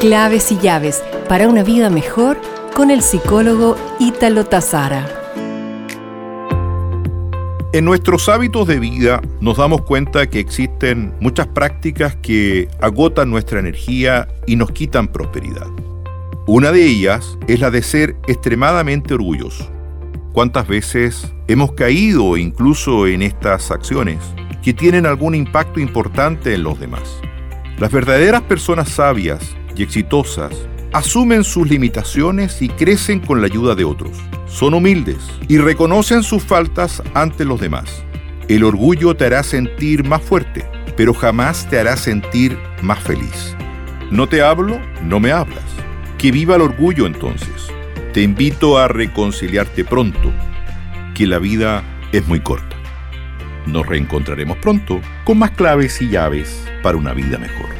Claves y llaves para una vida mejor con el psicólogo Ítalo Tazara. En nuestros hábitos de vida nos damos cuenta que existen muchas prácticas que agotan nuestra energía y nos quitan prosperidad. Una de ellas es la de ser extremadamente orgulloso. ¿Cuántas veces hemos caído incluso en estas acciones que tienen algún impacto importante en los demás? Las verdaderas personas sabias exitosas asumen sus limitaciones y crecen con la ayuda de otros. Son humildes y reconocen sus faltas ante los demás. El orgullo te hará sentir más fuerte, pero jamás te hará sentir más feliz. No te hablo, no me hablas. Que viva el orgullo entonces. Te invito a reconciliarte pronto, que la vida es muy corta. Nos reencontraremos pronto con más claves y llaves para una vida mejor.